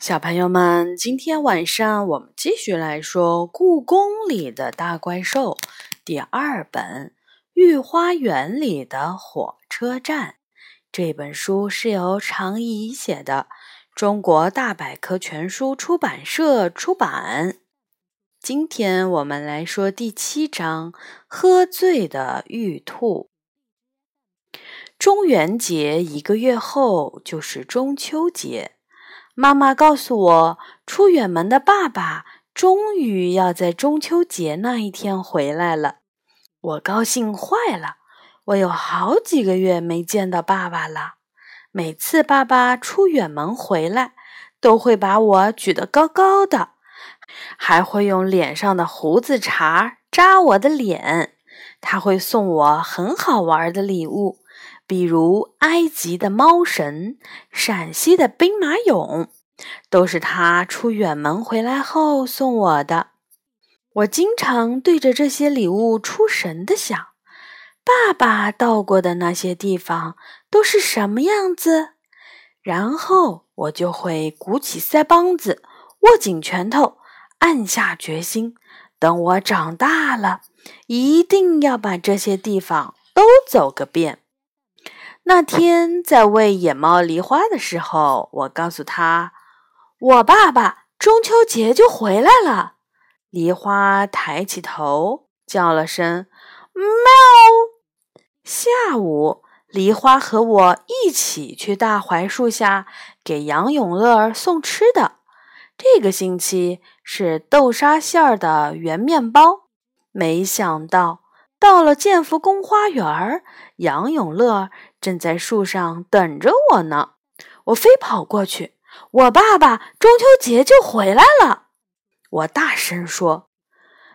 小朋友们，今天晚上我们继续来说《故宫里的大怪兽》第二本《御花园里的火车站》。这本书是由常怡写的，中国大百科全书出版社出版。今天我们来说第七章《喝醉的玉兔》。中元节一个月后就是中秋节。妈妈告诉我，出远门的爸爸终于要在中秋节那一天回来了。我高兴坏了，我有好几个月没见到爸爸了。每次爸爸出远门回来，都会把我举得高高的，还会用脸上的胡子茬扎我的脸。他会送我很好玩的礼物。比如埃及的猫神、陕西的兵马俑，都是他出远门回来后送我的。我经常对着这些礼物出神的想：爸爸到过的那些地方都是什么样子？然后我就会鼓起腮帮子，握紧拳头，暗下决心：等我长大了，一定要把这些地方都走个遍。那天在喂野猫梨花的时候，我告诉他，我爸爸中秋节就回来了。梨花抬起头，叫了声“喵”。下午，梨花和我一起去大槐树下给杨永乐送吃的。这个星期是豆沙馅儿的圆面包。没想到。到了建福宫花园，杨永乐正在树上等着我呢。我飞跑过去，我爸爸中秋节就回来了。我大声说。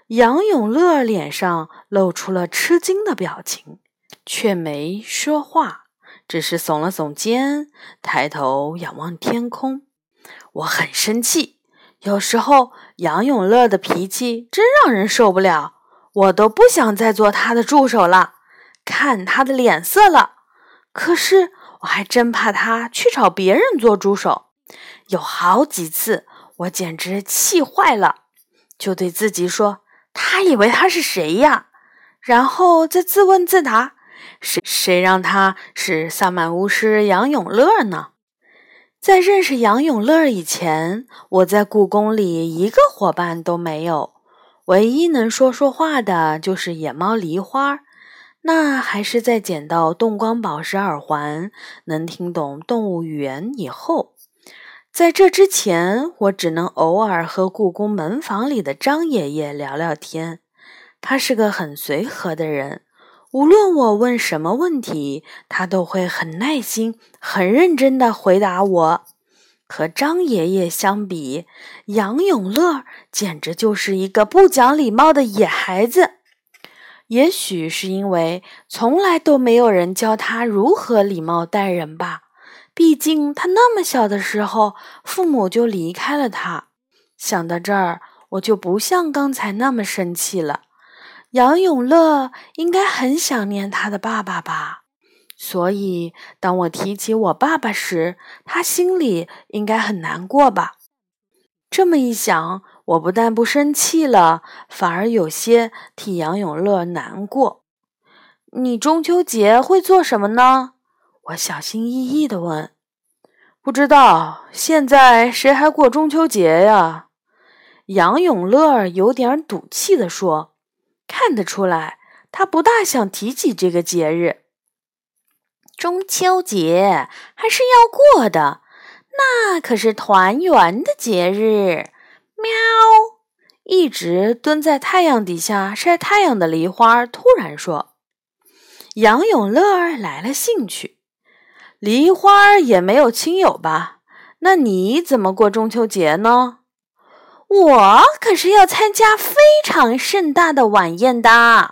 杨永乐脸上露出了吃惊的表情，却没说话，只是耸了耸肩，抬头仰望天空。我很生气，有时候杨永乐的脾气真让人受不了。我都不想再做他的助手了，看他的脸色了。可是我还真怕他去找别人做助手。有好几次，我简直气坏了，就对自己说：“他以为他是谁呀？”然后再自问自答：“谁谁让他是萨满巫师杨永乐呢？”在认识杨永乐以前，我在故宫里一个伙伴都没有。唯一能说说话的就是野猫梨花，那还是在捡到动光宝石耳环，能听懂动物语言以后。在这之前，我只能偶尔和故宫门房里的张爷爷聊聊天。他是个很随和的人，无论我问什么问题，他都会很耐心、很认真地回答我。和张爷爷相比，杨永乐简直就是一个不讲礼貌的野孩子。也许是因为从来都没有人教他如何礼貌待人吧。毕竟他那么小的时候，父母就离开了他。想到这儿，我就不像刚才那么生气了。杨永乐应该很想念他的爸爸吧。所以，当我提起我爸爸时，他心里应该很难过吧？这么一想，我不但不生气了，反而有些替杨永乐难过。你中秋节会做什么呢？我小心翼翼地问。不知道，现在谁还过中秋节呀？杨永乐有点赌气地说。看得出来，他不大想提起这个节日。中秋节还是要过的，那可是团圆的节日。喵！一直蹲在太阳底下晒太阳的梨花突然说：“杨永乐来了兴趣。梨花也没有亲友吧？那你怎么过中秋节呢？我可是要参加非常盛大的晚宴的。喵！”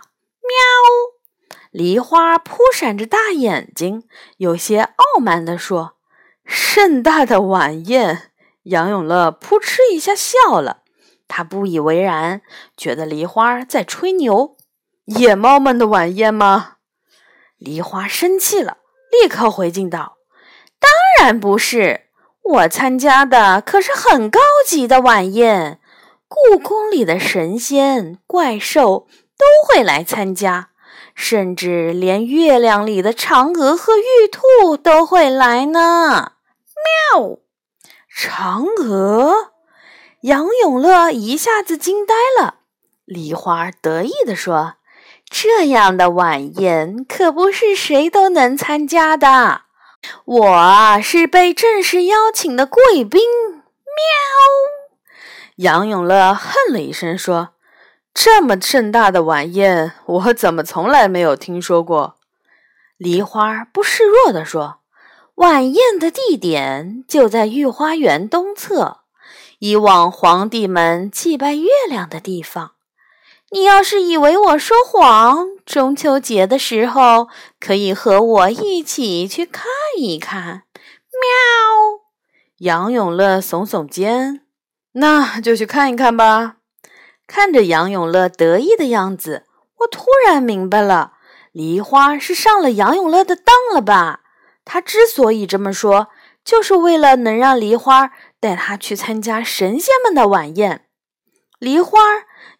梨花扑闪着大眼睛，有些傲慢地说：“盛大的晚宴。”杨永乐扑哧一下笑了，他不以为然，觉得梨花在吹牛。野猫们的晚宴吗？梨花生气了，立刻回敬道：“当然不是，我参加的可是很高级的晚宴，故宫里的神仙、怪兽都会来参加，甚至连月亮里的嫦娥和玉兔都会来呢。喵！嫦娥，杨永乐一下子惊呆了。梨花得意地说：“这样的晚宴可不是谁都能参加的。”我是被正式邀请的贵宾。喵！杨永乐哼了一声说：“这么盛大的晚宴，我怎么从来没有听说过？”梨花不示弱地说：“晚宴的地点就在御花园东侧，以往皇帝们祭拜月亮的地方。”你要是以为我说谎，中秋节的时候可以和我一起去看一看。喵！杨永乐耸耸肩，那就去看一看吧。看着杨永乐得意的样子，我突然明白了，梨花是上了杨永乐的当了吧？他之所以这么说，就是为了能让梨花带他去参加神仙们的晚宴。梨花。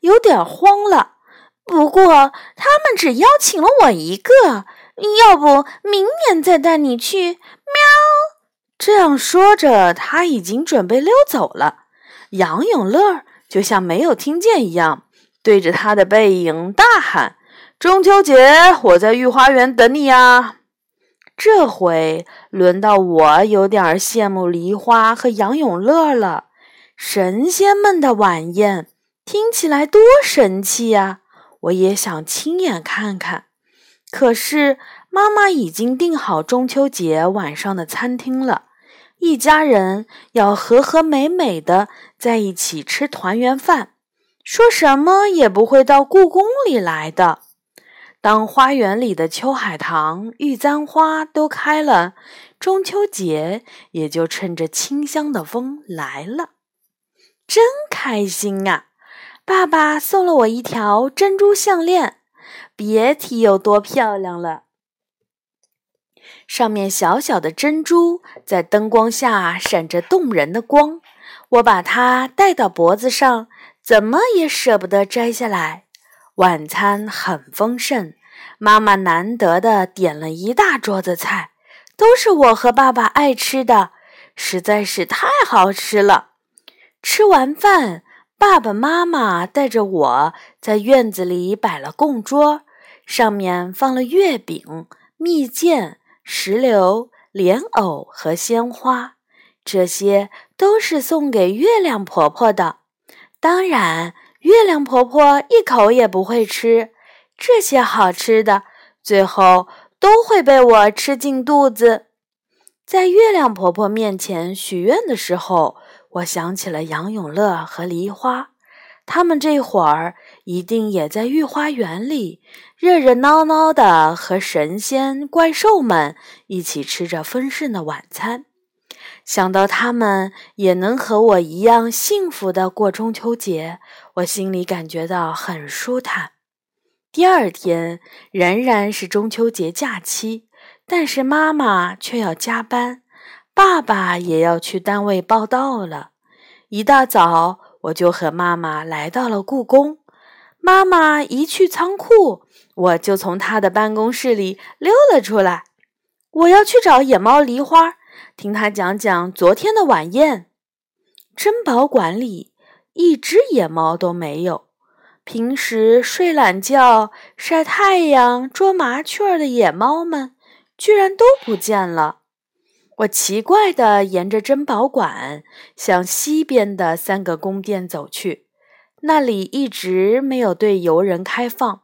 有点慌了，不过他们只邀请了我一个，要不明年再带你去。喵！这样说着，他已经准备溜走了。杨永乐就像没有听见一样，对着他的背影大喊：“中秋节我在御花园等你呀！”这回轮到我有点羡慕梨花和杨永乐了，神仙们的晚宴。听起来多神气呀！我也想亲眼看看。可是妈妈已经订好中秋节晚上的餐厅了，一家人要和和美美的在一起吃团圆饭，说什么也不会到故宫里来的。当花园里的秋海棠、玉簪花都开了，中秋节也就趁着清香的风来了，真开心啊！爸爸送了我一条珍珠项链，别提有多漂亮了。上面小小的珍珠在灯光下闪着动人的光，我把它戴到脖子上，怎么也舍不得摘下来。晚餐很丰盛，妈妈难得的点了一大桌子菜，都是我和爸爸爱吃的，实在是太好吃了。吃完饭。爸爸妈妈带着我在院子里摆了供桌，上面放了月饼、蜜饯、石榴、莲藕和鲜花，这些都是送给月亮婆婆的。当然，月亮婆婆一口也不会吃这些好吃的，最后都会被我吃进肚子。在月亮婆婆面前许愿的时候。我想起了杨永乐和梨花，他们这会儿一定也在御花园里热热闹闹的和神仙怪兽们一起吃着丰盛的晚餐。想到他们也能和我一样幸福的过中秋节，我心里感觉到很舒坦。第二天仍然是中秋节假期，但是妈妈却要加班。爸爸也要去单位报道了。一大早，我就和妈妈来到了故宫。妈妈一去仓库，我就从她的办公室里溜了出来。我要去找野猫梨花，听她讲讲昨天的晚宴。珍宝馆里一只野猫都没有。平时睡懒觉、晒太阳、捉麻雀的野猫们，居然都不见了。我奇怪地沿着珍宝馆向西边的三个宫殿走去，那里一直没有对游人开放，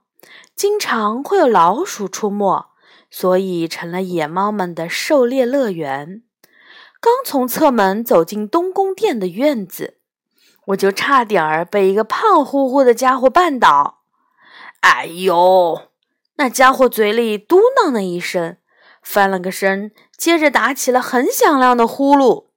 经常会有老鼠出没，所以成了野猫们的狩猎乐园。刚从侧门走进东宫殿的院子，我就差点儿被一个胖乎乎的家伙绊倒。哎呦！那家伙嘴里嘟囔了一声。翻了个身，接着打起了很响亮的呼噜。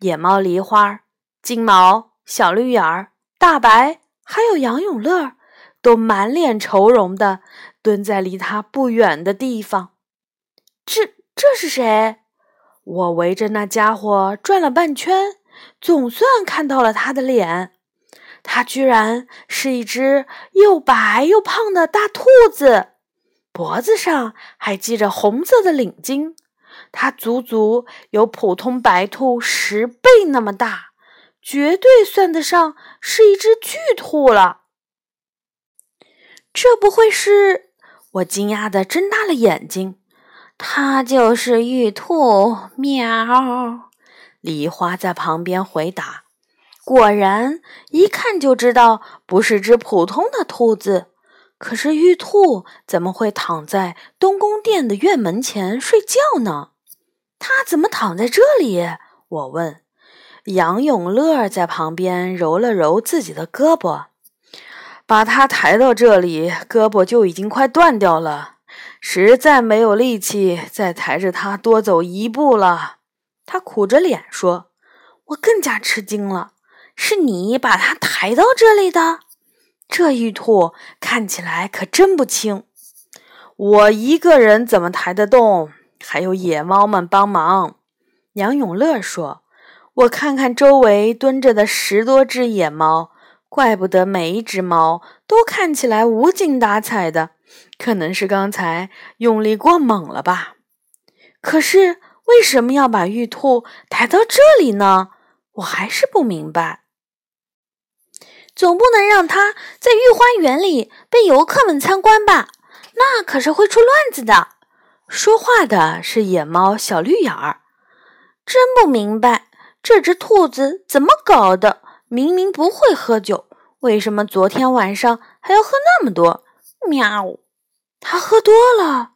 野猫梨花、金毛、小绿眼儿、大白，还有杨永乐，都满脸愁容的蹲在离他不远的地方。这这是谁？我围着那家伙转了半圈，总算看到了他的脸。他居然是一只又白又胖的大兔子，脖子上还系着红色的领巾。它足足有普通白兔十倍那么大，绝对算得上是一只巨兔了。这不会是……我惊讶的睁大了眼睛。它就是玉兔，喵！梨花在旁边回答。果然，一看就知道不是只普通的兔子。可是玉兔怎么会躺在东宫殿的院门前睡觉呢？它怎么躺在这里？我问。杨永乐在旁边揉了揉自己的胳膊，把它抬到这里，胳膊就已经快断掉了。实在没有力气再抬着它多走一步了，他苦着脸说：“我更加吃惊了，是你把它抬到这里的？这玉兔看起来可真不轻，我一个人怎么抬得动？还有野猫们帮忙。”杨永乐说：“我看看周围蹲着的十多只野猫，怪不得每一只猫都看起来无精打采的。”可能是刚才用力过猛了吧？可是为什么要把玉兔抬到这里呢？我还是不明白。总不能让它在御花园里被游客们参观吧？那可是会出乱子的。说话的是野猫小绿眼儿。真不明白这只兔子怎么搞的？明明不会喝酒，为什么昨天晚上还要喝那么多？喵！他喝多了，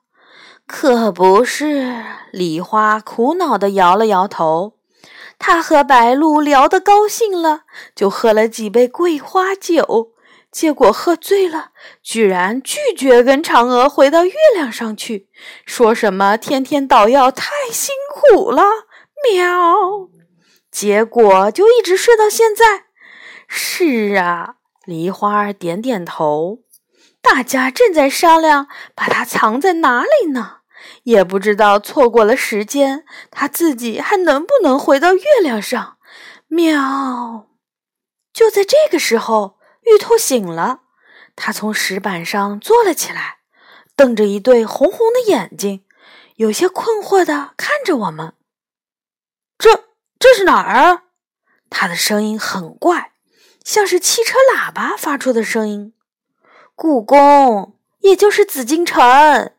可不是。梨花苦恼地摇了摇头。他和白鹭聊得高兴了，就喝了几杯桂花酒，结果喝醉了，居然拒绝跟嫦娥回到月亮上去，说什么天天捣药太辛苦了。喵！结果就一直睡到现在。是啊，梨花点点头。大家正在商量把它藏在哪里呢，也不知道错过了时间，他自己还能不能回到月亮上？喵！就在这个时候，玉兔醒了，它从石板上坐了起来，瞪着一对红红的眼睛，有些困惑的看着我们。这这是哪儿？它的声音很怪，像是汽车喇叭发出的声音。故宫，也就是紫禁城。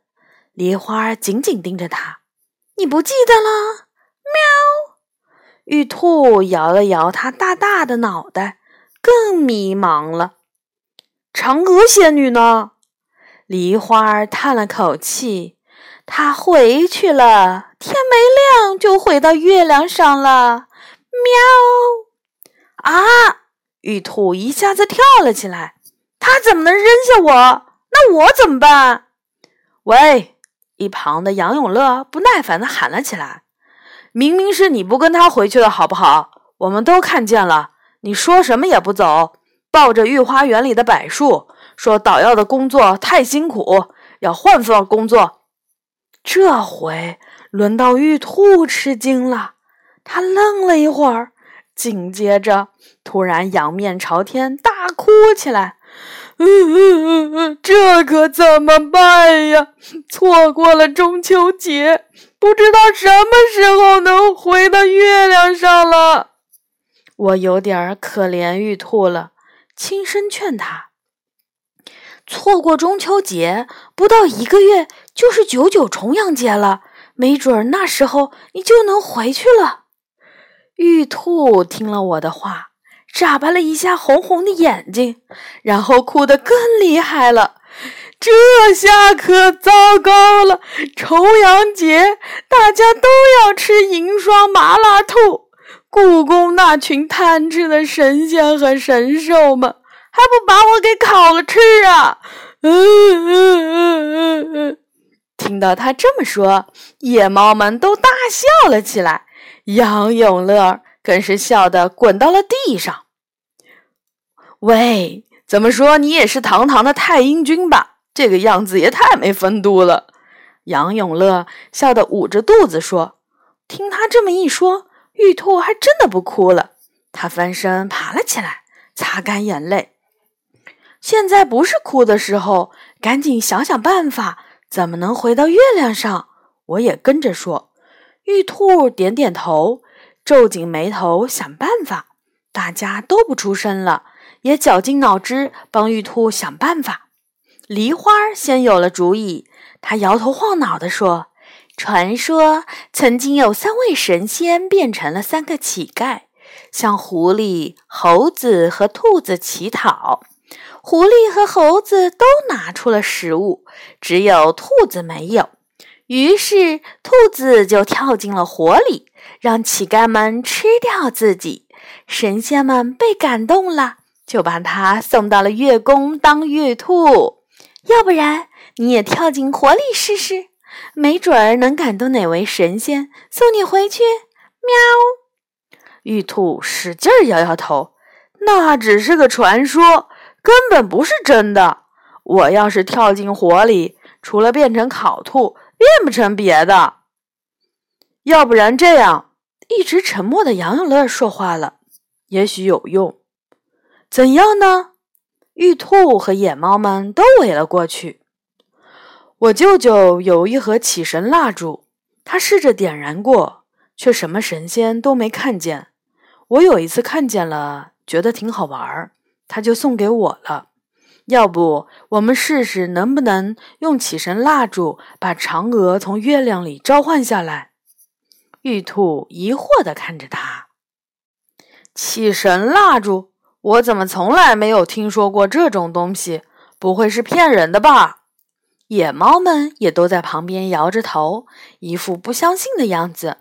梨花紧紧盯着他，你不记得了？喵！玉兔摇了摇它大大的脑袋，更迷茫了。嫦娥仙女呢？梨花叹了口气，她回去了。天没亮就回到月亮上了。喵！啊！玉兔一下子跳了起来。它怎么能扔下我？那我怎么办？喂！一旁的杨永乐不耐烦地喊了起来：“明明是你不跟他回去的好不好？我们都看见了，你说什么也不走，抱着御花园里的柏树，说捣药的工作太辛苦，要换份工作。”这回轮到玉兔吃惊了，他愣了一会儿，紧接着突然仰面朝天大哭起来。嗯嗯嗯嗯，这可怎么办呀？错过了中秋节，不知道什么时候能回到月亮上了。我有点可怜玉兔了，轻声劝他：错过中秋节，不到一个月就是九九重阳节了，没准那时候你就能回去了。玉兔听了我的话。眨巴了一下红红的眼睛，然后哭得更厉害了。这下可糟糕了！重阳节大家都要吃银霜麻辣兔，故宫那群贪吃的神仙和神兽们还不把我给烤了吃啊！嗯嗯嗯嗯嗯。听到他这么说，野猫们都大笑了起来，杨永乐更是笑得滚到了地上。喂，怎么说你也是堂堂的太阴君吧？这个样子也太没风度了。杨永乐笑得捂着肚子说：“听他这么一说，玉兔还真的不哭了。他翻身爬了起来，擦干眼泪。现在不是哭的时候，赶紧想想办法，怎么能回到月亮上？我也跟着说。玉兔点点头，皱紧眉头想办法。大家都不出声了，也绞尽脑汁帮玉兔想办法。梨花先有了主意，他摇头晃脑地说：“传说曾经有三位神仙变成了三个乞丐，向狐狸、猴子和兔子乞讨。狐狸和猴子都拿出了食物，只有兔子没有。于是兔子就跳进了火里，让乞丐们吃掉自己。神仙们被感动了，就把它送到了月宫当玉兔。”要不然你也跳进火里试试，没准儿能感动哪位神仙送你回去。喵！玉兔使劲摇摇头，那只是个传说，根本不是真的。我要是跳进火里，除了变成烤兔，变不成别的。要不然这样，一直沉默的杨永乐说话了，也许有用。怎样呢？玉兔和野猫们都围了过去。我舅舅有一盒起神蜡烛，他试着点燃过，却什么神仙都没看见。我有一次看见了，觉得挺好玩儿，他就送给我了。要不我们试试能不能用起神蜡烛把嫦娥从月亮里召唤下来？玉兔疑惑地看着他，起神蜡烛。我怎么从来没有听说过这种东西？不会是骗人的吧？野猫们也都在旁边摇着头，一副不相信的样子。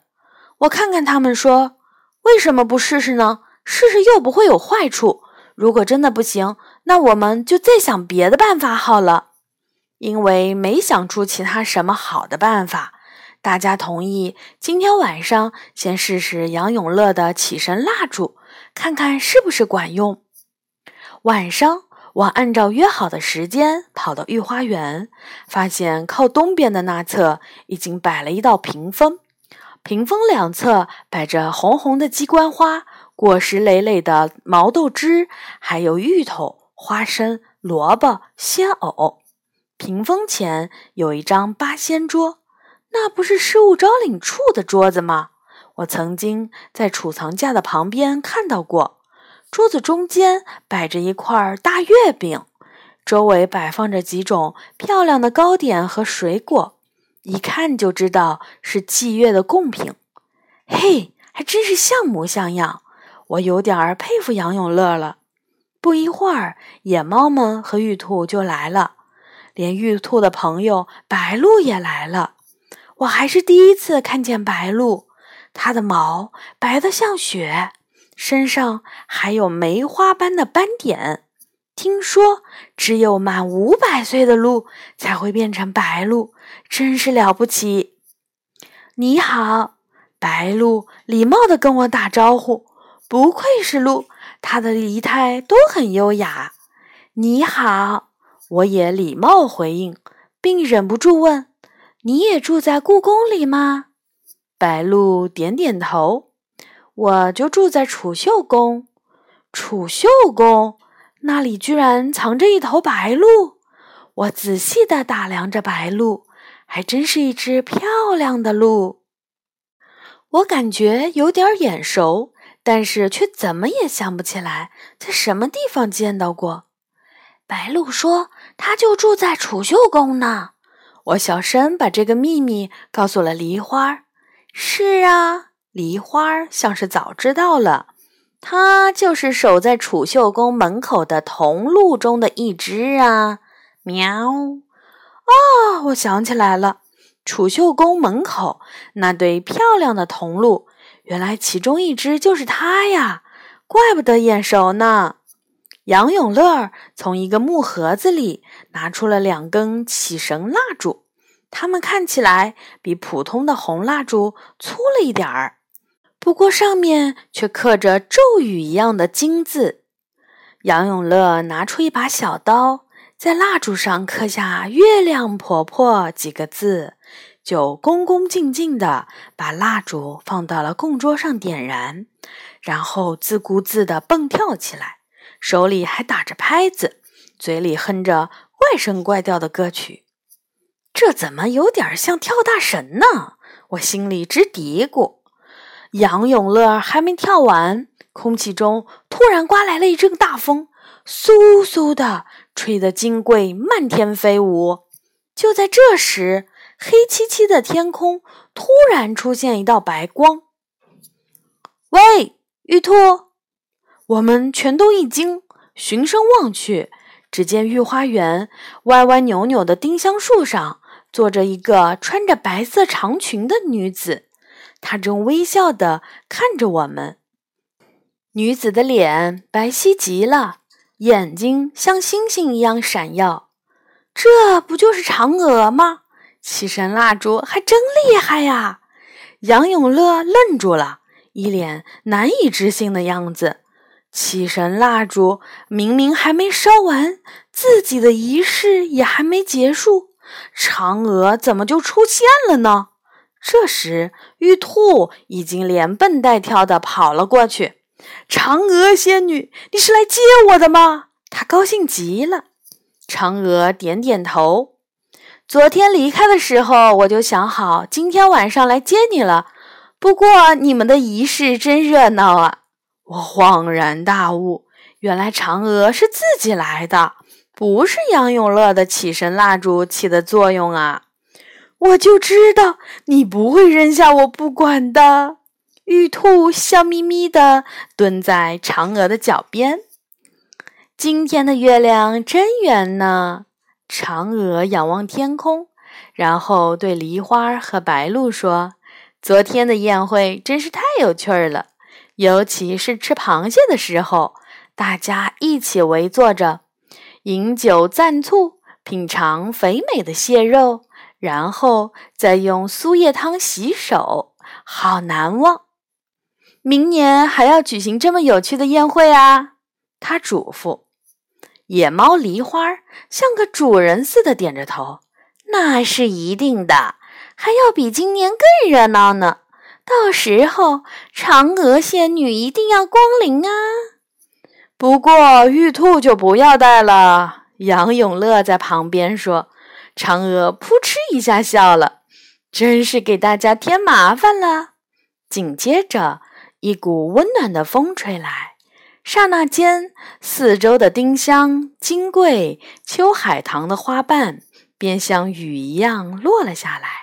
我看看他们，说：“为什么不试试呢？试试又不会有坏处。如果真的不行，那我们就再想别的办法好了。”因为没想出其他什么好的办法，大家同意今天晚上先试试杨永乐的起神蜡烛。看看是不是管用。晚上，我按照约好的时间跑到御花园，发现靠东边的那侧已经摆了一道屏风，屏风两侧摆着红红的鸡冠花、果实累累的毛豆枝，还有芋头、花生、萝卜、鲜藕。屏风前有一张八仙桌，那不是失物招领处的桌子吗？我曾经在储藏架的旁边看到过，桌子中间摆着一块大月饼，周围摆放着几种漂亮的糕点和水果，一看就知道是祭月的贡品。嘿，还真是像模像样，我有点儿佩服杨永乐了。不一会儿，野猫们和玉兔就来了，连玉兔的朋友白鹿也来了。我还是第一次看见白鹭。它的毛白得像雪，身上还有梅花般的斑点。听说只有满五百岁的鹿才会变成白鹿，真是了不起。你好，白鹿礼貌地跟我打招呼。不愧是鹿，它的仪态都很优雅。你好，我也礼貌回应，并忍不住问：“你也住在故宫里吗？”白鹿点点头，我就住在储秀宫。储秀宫那里居然藏着一头白鹿，我仔细地打量着白鹿，还真是一只漂亮的鹿。我感觉有点眼熟，但是却怎么也想不起来在什么地方见到过。白鹿说：“它就住在储秀宫呢。”我小声把这个秘密告诉了梨花。是啊，梨花像是早知道了。它就是守在储秀宫门口的铜鹿中的一只啊！喵！哦，我想起来了，储秀宫门口那对漂亮的铜鹿，原来其中一只就是它呀！怪不得眼熟呢。杨永乐从一个木盒子里拿出了两根起绳蜡烛。它们看起来比普通的红蜡烛粗了一点儿，不过上面却刻着咒语一样的金字。杨永乐拿出一把小刀，在蜡烛上刻下“月亮婆婆”几个字，就恭恭敬敬地把蜡烛放到了供桌上点燃，然后自顾自地蹦跳起来，手里还打着拍子，嘴里哼着怪声怪调的歌曲。这怎么有点像跳大神呢？我心里直嘀咕。杨永乐还没跳完，空气中突然刮来了一阵大风，嗖嗖的吹得金桂漫天飞舞。就在这时，黑漆漆的天空突然出现一道白光。喂，玉兔！我们全都一惊，循声望去，只见御花园歪歪扭扭的丁香树上坐着一个穿着白色长裙的女子。她正微笑地看着我们。女子的脸白皙极了，眼睛像星星一样闪耀。这不就是嫦娥吗？七神蜡烛还真厉害呀！杨永乐愣住了，一脸难以置信的样子。七神蜡烛明明还没烧完，自己的仪式也还没结束，嫦娥怎么就出现了呢？这时，玉兔已经连蹦带跳的跑了过去。嫦娥仙女，你是来接我的吗？她高兴极了。嫦娥点点头。昨天离开的时候，我就想好今天晚上来接你了。不过你们的仪式真热闹啊！我恍然大悟，原来嫦娥是自己来的，不是杨永乐的起神蜡烛起的作用啊。我就知道你不会扔下我不管的。玉兔笑眯眯地蹲在嫦娥的脚边。今天的月亮真圆呢。嫦娥仰望天空，然后对梨花和白鹭说：“昨天的宴会真是太有趣了，尤其是吃螃蟹的时候，大家一起围坐着，饮酒蘸醋，品尝肥美的蟹肉。”然后再用苏叶汤洗手，好难忘。明年还要举行这么有趣的宴会啊！他嘱咐。野猫梨花像个主人似的点着头。那是一定的，还要比今年更热闹呢。到时候嫦娥仙女一定要光临啊！不过玉兔就不要带了。杨永乐在旁边说。嫦娥扑哧一下笑了，真是给大家添麻烦了。紧接着，一股温暖的风吹来，刹那间，四周的丁香、金桂、秋海棠的花瓣便像雨一样落了下来。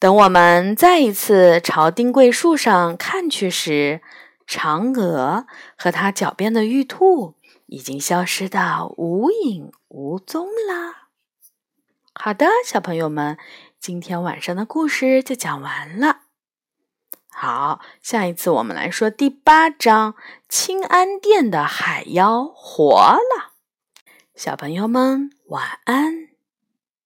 等我们再一次朝丁桂树上看去时，嫦娥和她脚边的玉兔已经消失得无影无踪啦。好的，小朋友们，今天晚上的故事就讲完了。好，下一次我们来说第八章：清安殿的海妖活了。小朋友们，晚安。